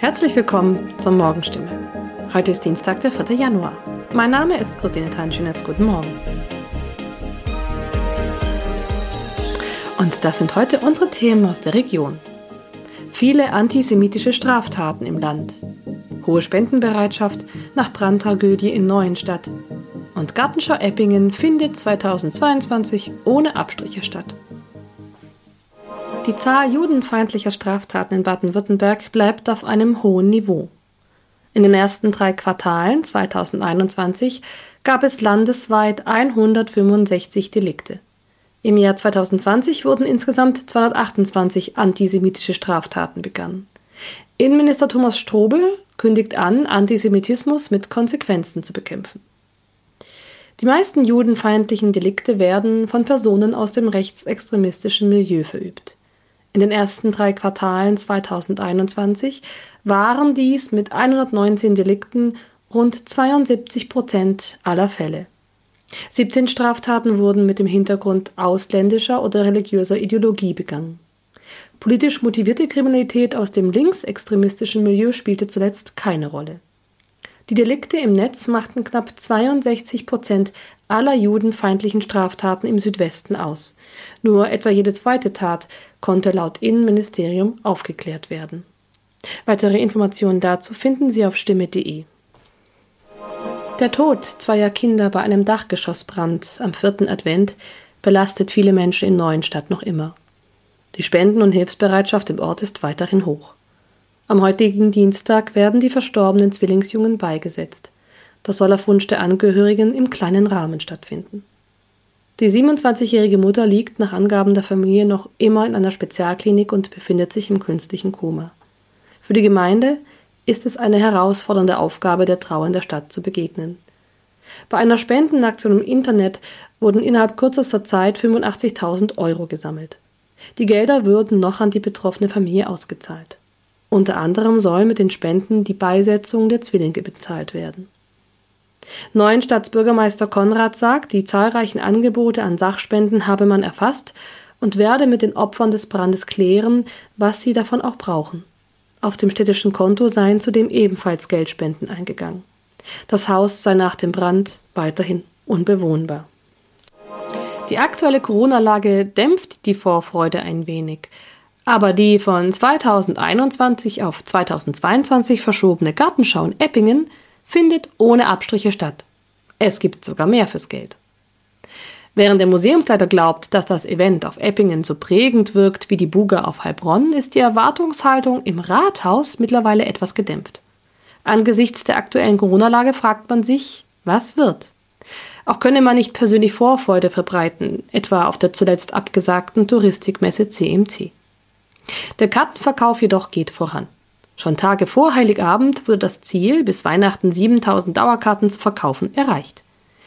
Herzlich willkommen zur Morgenstimme. Heute ist Dienstag, der 4. Januar. Mein Name ist Christine Tanschinetz. Guten Morgen. Und das sind heute unsere Themen aus der Region. Viele antisemitische Straftaten im Land. Hohe Spendenbereitschaft nach Brandtragödie in Neuenstadt. Und Gartenschau Eppingen findet 2022 ohne Abstriche statt. Die Zahl judenfeindlicher Straftaten in Baden-Württemberg bleibt auf einem hohen Niveau. In den ersten drei Quartalen 2021 gab es landesweit 165 Delikte. Im Jahr 2020 wurden insgesamt 228 antisemitische Straftaten begangen. Innenminister Thomas Strobel kündigt an, Antisemitismus mit Konsequenzen zu bekämpfen. Die meisten judenfeindlichen Delikte werden von Personen aus dem rechtsextremistischen Milieu verübt. In den ersten drei Quartalen 2021 waren dies mit 119 Delikten rund 72 Prozent aller Fälle. 17 Straftaten wurden mit dem Hintergrund ausländischer oder religiöser Ideologie begangen. Politisch motivierte Kriminalität aus dem linksextremistischen Milieu spielte zuletzt keine Rolle. Die Delikte im Netz machten knapp 62 Prozent aller judenfeindlichen Straftaten im Südwesten aus. Nur etwa jede zweite Tat konnte laut Innenministerium aufgeklärt werden. Weitere Informationen dazu finden Sie auf stimme.de. Der Tod zweier Kinder bei einem Dachgeschossbrand am vierten Advent belastet viele Menschen in Neuenstadt noch immer. Die Spenden- und Hilfsbereitschaft im Ort ist weiterhin hoch. Am heutigen Dienstag werden die verstorbenen Zwillingsjungen beigesetzt. Das soll auf Wunsch der Angehörigen im kleinen Rahmen stattfinden. Die 27-jährige Mutter liegt nach Angaben der Familie noch immer in einer Spezialklinik und befindet sich im künstlichen Koma. Für die Gemeinde ist es eine herausfordernde Aufgabe, der Trauer in der Stadt zu begegnen. Bei einer Spendenaktion im Internet wurden innerhalb kürzester Zeit 85.000 Euro gesammelt. Die Gelder würden noch an die betroffene Familie ausgezahlt. Unter anderem soll mit den Spenden die Beisetzung der Zwillinge bezahlt werden. Neuenstadtsbürgermeister Konrad sagt, die zahlreichen Angebote an Sachspenden habe man erfasst und werde mit den Opfern des Brandes klären, was sie davon auch brauchen. Auf dem städtischen Konto seien zudem ebenfalls Geldspenden eingegangen. Das Haus sei nach dem Brand weiterhin unbewohnbar. Die aktuelle Corona-Lage dämpft die Vorfreude ein wenig. Aber die von 2021 auf 2022 verschobene Gartenschau in Eppingen findet ohne Abstriche statt. Es gibt sogar mehr fürs Geld. Während der Museumsleiter glaubt, dass das Event auf Eppingen so prägend wirkt wie die Buga auf Heilbronn, ist die Erwartungshaltung im Rathaus mittlerweile etwas gedämpft. Angesichts der aktuellen Corona-Lage fragt man sich, was wird? Auch könne man nicht persönlich Vorfreude verbreiten, etwa auf der zuletzt abgesagten Touristikmesse CMT. Der Kartenverkauf jedoch geht voran. Schon Tage vor Heiligabend wurde das Ziel, bis Weihnachten 7000 Dauerkarten zu verkaufen, erreicht.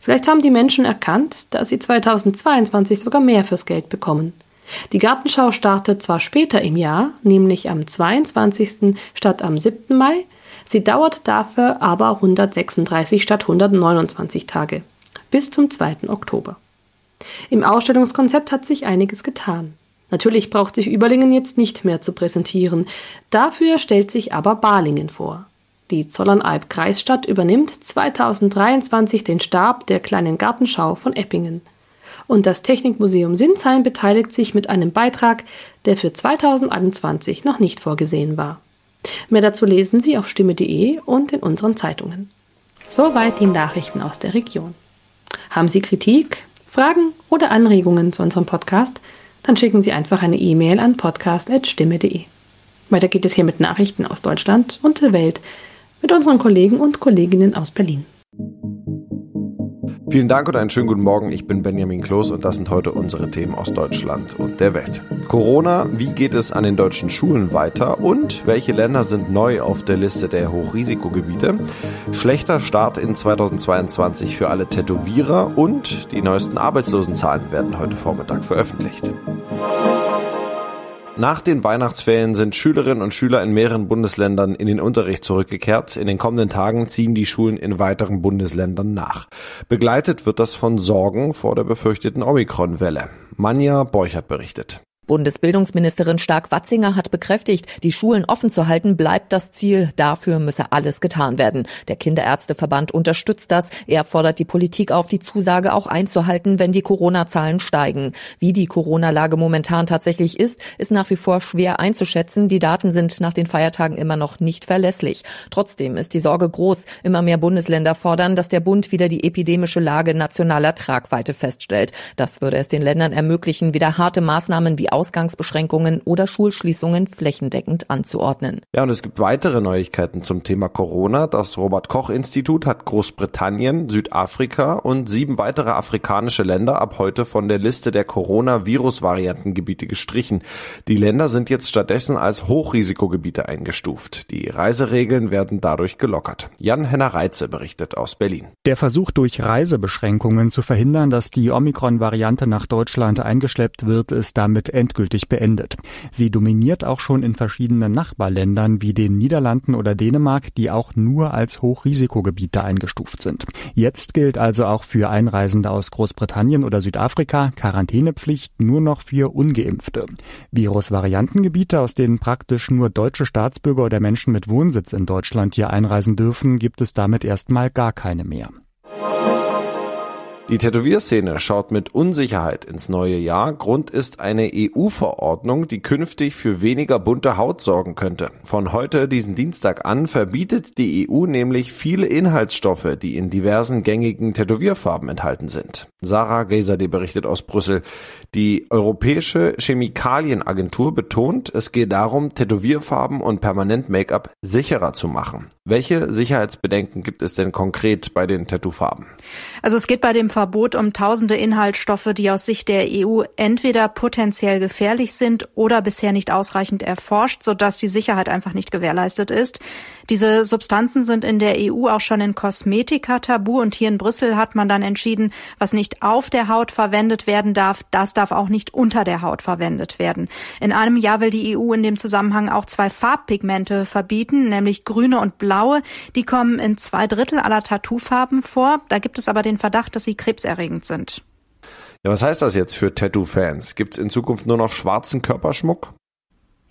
Vielleicht haben die Menschen erkannt, dass sie 2022 sogar mehr fürs Geld bekommen. Die Gartenschau startet zwar später im Jahr, nämlich am 22. statt am 7. Mai, sie dauert dafür aber 136 statt 129 Tage, bis zum 2. Oktober. Im Ausstellungskonzept hat sich einiges getan. Natürlich braucht sich Überlingen jetzt nicht mehr zu präsentieren. Dafür stellt sich aber Balingen vor. Die Zollernalb-Kreisstadt übernimmt 2023 den Stab der kleinen Gartenschau von Eppingen. Und das Technikmuseum Sinsheim beteiligt sich mit einem Beitrag, der für 2021 noch nicht vorgesehen war. Mehr dazu lesen Sie auf stimme.de und in unseren Zeitungen. Soweit die Nachrichten aus der Region. Haben Sie Kritik, Fragen oder Anregungen zu unserem Podcast? Dann schicken Sie einfach eine E-Mail an podcast.stimme.de. Weiter geht es hier mit Nachrichten aus Deutschland und der Welt mit unseren Kollegen und Kolleginnen aus Berlin. Vielen Dank und einen schönen guten Morgen. Ich bin Benjamin Kloß und das sind heute unsere Themen aus Deutschland und der Welt. Corona, wie geht es an den deutschen Schulen weiter und welche Länder sind neu auf der Liste der Hochrisikogebiete? Schlechter Start in 2022 für alle Tätowierer und die neuesten Arbeitslosenzahlen werden heute Vormittag veröffentlicht. Nach den Weihnachtsferien sind Schülerinnen und Schüler in mehreren Bundesländern in den Unterricht zurückgekehrt. In den kommenden Tagen ziehen die Schulen in weiteren Bundesländern nach. Begleitet wird das von Sorgen vor der befürchteten Omikron-Welle. Manja Borchert berichtet. Bundesbildungsministerin Stark-Watzinger hat bekräftigt, die Schulen offen zu halten bleibt das Ziel. Dafür müsse alles getan werden. Der Kinderärzteverband unterstützt das. Er fordert die Politik auf, die Zusage auch einzuhalten, wenn die Corona-Zahlen steigen. Wie die Corona-Lage momentan tatsächlich ist, ist nach wie vor schwer einzuschätzen. Die Daten sind nach den Feiertagen immer noch nicht verlässlich. Trotzdem ist die Sorge groß. Immer mehr Bundesländer fordern, dass der Bund wieder die epidemische Lage nationaler Tragweite feststellt. Das würde es den Ländern ermöglichen, wieder harte Maßnahmen wie Ausgangsbeschränkungen oder Schulschließungen flächendeckend anzuordnen. Ja, und es gibt weitere Neuigkeiten zum Thema Corona. Das Robert Koch Institut hat Großbritannien, Südafrika und sieben weitere afrikanische Länder ab heute von der Liste der Corona-Virus-Variantengebiete gestrichen. Die Länder sind jetzt stattdessen als Hochrisikogebiete eingestuft. Die Reiseregeln werden dadurch gelockert. Jan-Henner Reitze berichtet aus Berlin. Der Versuch durch Reisebeschränkungen zu verhindern, dass die Omikron-Variante nach Deutschland eingeschleppt wird, ist damit endgültig beendet. Sie dominiert auch schon in verschiedenen Nachbarländern wie den Niederlanden oder Dänemark, die auch nur als Hochrisikogebiete eingestuft sind. Jetzt gilt also auch für Einreisende aus Großbritannien oder Südafrika Quarantänepflicht nur noch für ungeimpfte. Virusvariantengebiete, aus denen praktisch nur deutsche Staatsbürger oder Menschen mit Wohnsitz in Deutschland hier einreisen dürfen, gibt es damit erstmal gar keine mehr. Die Tätowierszene schaut mit Unsicherheit ins neue Jahr. Grund ist eine EU-Verordnung, die künftig für weniger bunte Haut sorgen könnte. Von heute, diesen Dienstag an, verbietet die EU nämlich viele Inhaltsstoffe, die in diversen gängigen Tätowierfarben enthalten sind. Sarah Geiserde berichtet aus Brüssel. Die Europäische Chemikalienagentur betont, es geht darum, Tätowierfarben und Permanent-Make-up sicherer zu machen. Welche Sicherheitsbedenken gibt es denn konkret bei den Tattoofarben? Also es geht bei dem Verbot um tausende Inhaltsstoffe, die aus Sicht der EU entweder potenziell gefährlich sind oder bisher nicht ausreichend erforscht, sodass die Sicherheit einfach nicht gewährleistet ist. Diese Substanzen sind in der EU auch schon in Kosmetika tabu und hier in Brüssel hat man dann entschieden, was nicht auf der Haut verwendet werden darf, das darf auch nicht unter der Haut verwendet werden. In einem Jahr will die EU in dem Zusammenhang auch zwei Farbpigmente verbieten, nämlich grüne und blaue. Die kommen in zwei Drittel aller Tattoofarben vor. Da gibt es aber den Verdacht, dass sie krebserregend sind. Ja, was heißt das jetzt für Tattoo-Fans? Gibt es in Zukunft nur noch schwarzen Körperschmuck?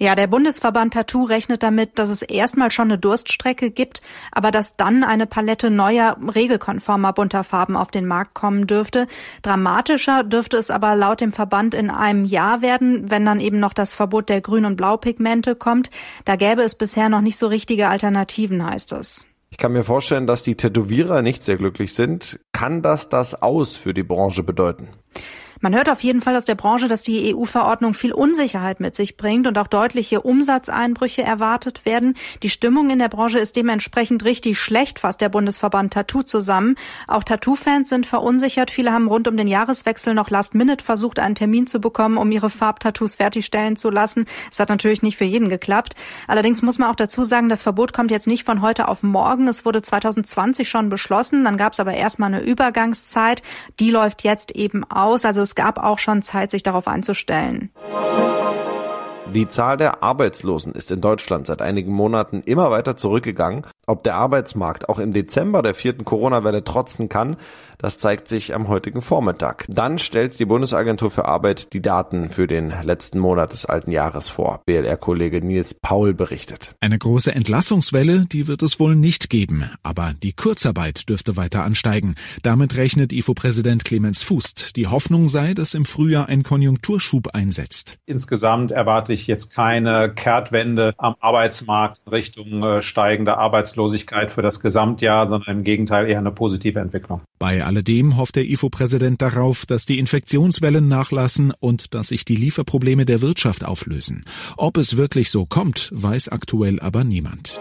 Ja, der Bundesverband Tattoo rechnet damit, dass es erstmal schon eine Durststrecke gibt, aber dass dann eine Palette neuer, regelkonformer bunter Farben auf den Markt kommen dürfte. Dramatischer dürfte es aber laut dem Verband in einem Jahr werden, wenn dann eben noch das Verbot der Grün- und Blaupigmente kommt. Da gäbe es bisher noch nicht so richtige Alternativen, heißt es. Ich kann mir vorstellen, dass die Tätowierer nicht sehr glücklich sind. Kann das das Aus für die Branche bedeuten? Man hört auf jeden Fall aus der Branche, dass die EU-Verordnung viel Unsicherheit mit sich bringt und auch deutliche Umsatzeinbrüche erwartet werden. Die Stimmung in der Branche ist dementsprechend richtig schlecht, fasst der Bundesverband Tattoo zusammen. Auch Tattoo-Fans sind verunsichert. Viele haben rund um den Jahreswechsel noch Last Minute versucht, einen Termin zu bekommen, um ihre Farbtattoos fertigstellen zu lassen. Es hat natürlich nicht für jeden geklappt. Allerdings muss man auch dazu sagen, das Verbot kommt jetzt nicht von heute auf morgen. Es wurde 2020 schon beschlossen. Dann gab es aber erstmal eine Übergangszeit. Die läuft jetzt eben aus. Also es es gab auch schon Zeit, sich darauf einzustellen. Die Zahl der Arbeitslosen ist in Deutschland seit einigen Monaten immer weiter zurückgegangen. Ob der Arbeitsmarkt auch im Dezember der vierten Corona-Welle trotzen kann, das zeigt sich am heutigen Vormittag. Dann stellt die Bundesagentur für Arbeit die Daten für den letzten Monat des alten Jahres vor. BLR-Kollege Nils Paul berichtet. Eine große Entlassungswelle, die wird es wohl nicht geben. Aber die Kurzarbeit dürfte weiter ansteigen. Damit rechnet IFO-Präsident Clemens Fußt. Die Hoffnung sei, dass im Frühjahr ein Konjunkturschub einsetzt. Insgesamt erwarte ich jetzt keine Kehrtwende am Arbeitsmarkt Richtung äh, steigender Arbeitslosigkeit für das Gesamtjahr, sondern im Gegenteil eher eine positive Entwicklung. Bei alledem hofft der IFO-Präsident darauf, dass die Infektionswellen nachlassen und dass sich die Lieferprobleme der Wirtschaft auflösen. Ob es wirklich so kommt, weiß aktuell aber niemand.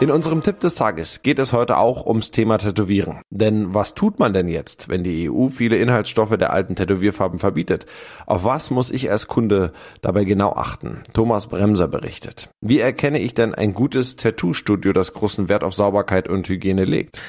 In unserem Tipp des Tages geht es heute auch ums Thema Tätowieren. Denn was tut man denn jetzt, wenn die EU viele Inhaltsstoffe der alten Tätowierfarben verbietet? Auf was muss ich als Kunde dabei genau achten? Thomas Bremser berichtet. Wie erkenne ich denn ein gutes Tattoo-Studio, das großen Wert auf Sauberkeit und Hygiene legt?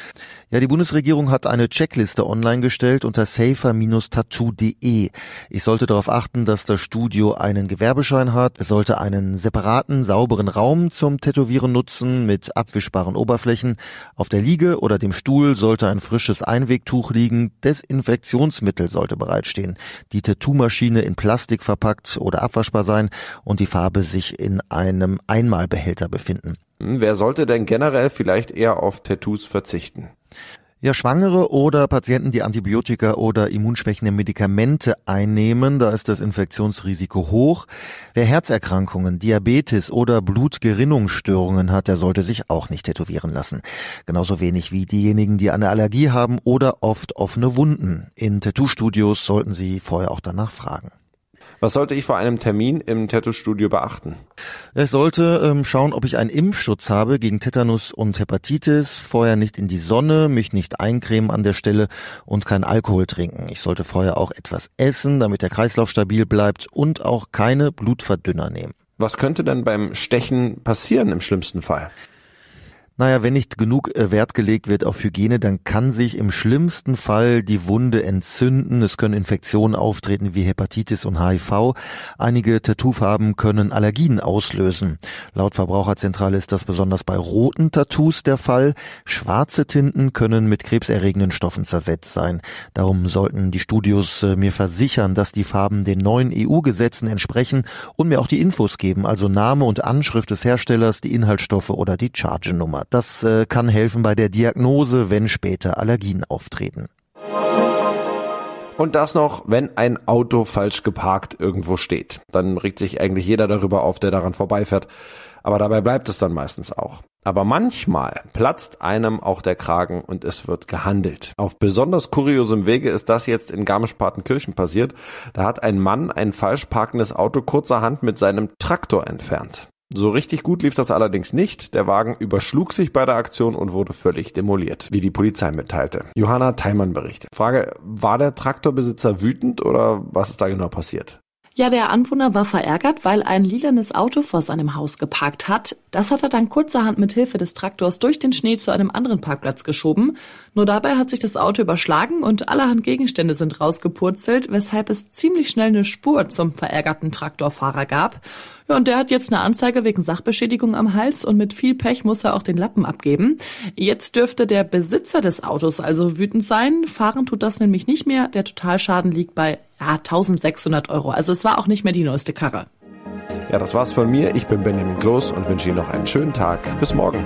Ja, die Bundesregierung hat eine Checkliste online gestellt unter safer-tattoo.de. Ich sollte darauf achten, dass das Studio einen Gewerbeschein hat. Es sollte einen separaten, sauberen Raum zum Tätowieren nutzen mit abwischbaren Oberflächen. Auf der Liege oder dem Stuhl sollte ein frisches Einwegtuch liegen. Desinfektionsmittel sollte bereitstehen. Die Tattoo-Maschine in Plastik verpackt oder abwaschbar sein und die Farbe sich in einem Einmalbehälter befinden. Hm, wer sollte denn generell vielleicht eher auf Tattoos verzichten? Ja, Schwangere oder Patienten, die Antibiotika oder immunschwächende Medikamente einnehmen, da ist das Infektionsrisiko hoch. Wer Herzerkrankungen, Diabetes oder Blutgerinnungsstörungen hat, der sollte sich auch nicht tätowieren lassen. Genauso wenig wie diejenigen, die eine Allergie haben oder oft offene Wunden. In Tattoo-Studios sollten Sie vorher auch danach fragen. Was sollte ich vor einem Termin im Tattoo-Studio beachten? Ich sollte ähm, schauen, ob ich einen Impfschutz habe gegen Tetanus und Hepatitis, vorher nicht in die Sonne, mich nicht eincremen an der Stelle und kein Alkohol trinken. Ich sollte vorher auch etwas essen, damit der Kreislauf stabil bleibt und auch keine Blutverdünner nehmen. Was könnte denn beim Stechen passieren im schlimmsten Fall? Naja, wenn nicht genug äh, Wert gelegt wird auf Hygiene, dann kann sich im schlimmsten Fall die Wunde entzünden. Es können Infektionen auftreten wie Hepatitis und HIV. Einige Tattoofarben können Allergien auslösen. Laut Verbraucherzentrale ist das besonders bei roten Tattoos der Fall. Schwarze Tinten können mit krebserregenden Stoffen zersetzt sein. Darum sollten die Studios äh, mir versichern, dass die Farben den neuen EU-Gesetzen entsprechen und mir auch die Infos geben, also Name und Anschrift des Herstellers, die Inhaltsstoffe oder die Chargenummer. Das äh, kann helfen bei der Diagnose, wenn später Allergien auftreten. Und das noch, wenn ein Auto falsch geparkt irgendwo steht. Dann regt sich eigentlich jeder darüber auf, der daran vorbeifährt. Aber dabei bleibt es dann meistens auch. Aber manchmal platzt einem auch der Kragen und es wird gehandelt. Auf besonders kuriosem Wege ist das jetzt in Garmisch-Partenkirchen passiert. Da hat ein Mann ein falsch parkendes Auto kurzerhand mit seinem Traktor entfernt. So richtig gut lief das allerdings nicht. Der Wagen überschlug sich bei der Aktion und wurde völlig demoliert, wie die Polizei mitteilte. Johanna Theimann berichtet. Frage, war der Traktorbesitzer wütend oder was ist da genau passiert? Ja, der Anwohner war verärgert, weil ein lilanes Auto vor seinem Haus geparkt hat. Das hat er dann kurzerhand mit Hilfe des Traktors durch den Schnee zu einem anderen Parkplatz geschoben. Nur dabei hat sich das Auto überschlagen und allerhand Gegenstände sind rausgepurzelt, weshalb es ziemlich schnell eine Spur zum verärgerten Traktorfahrer gab. Ja, und der hat jetzt eine Anzeige wegen Sachbeschädigung am Hals und mit viel Pech muss er auch den Lappen abgeben. Jetzt dürfte der Besitzer des Autos also wütend sein. Fahren tut das nämlich nicht mehr. Der Totalschaden liegt bei ja, 1600 Euro. Also es war auch nicht mehr die neueste Karre. Ja, das war's von mir. Ich bin Benjamin Kloß und wünsche Ihnen noch einen schönen Tag. Bis morgen.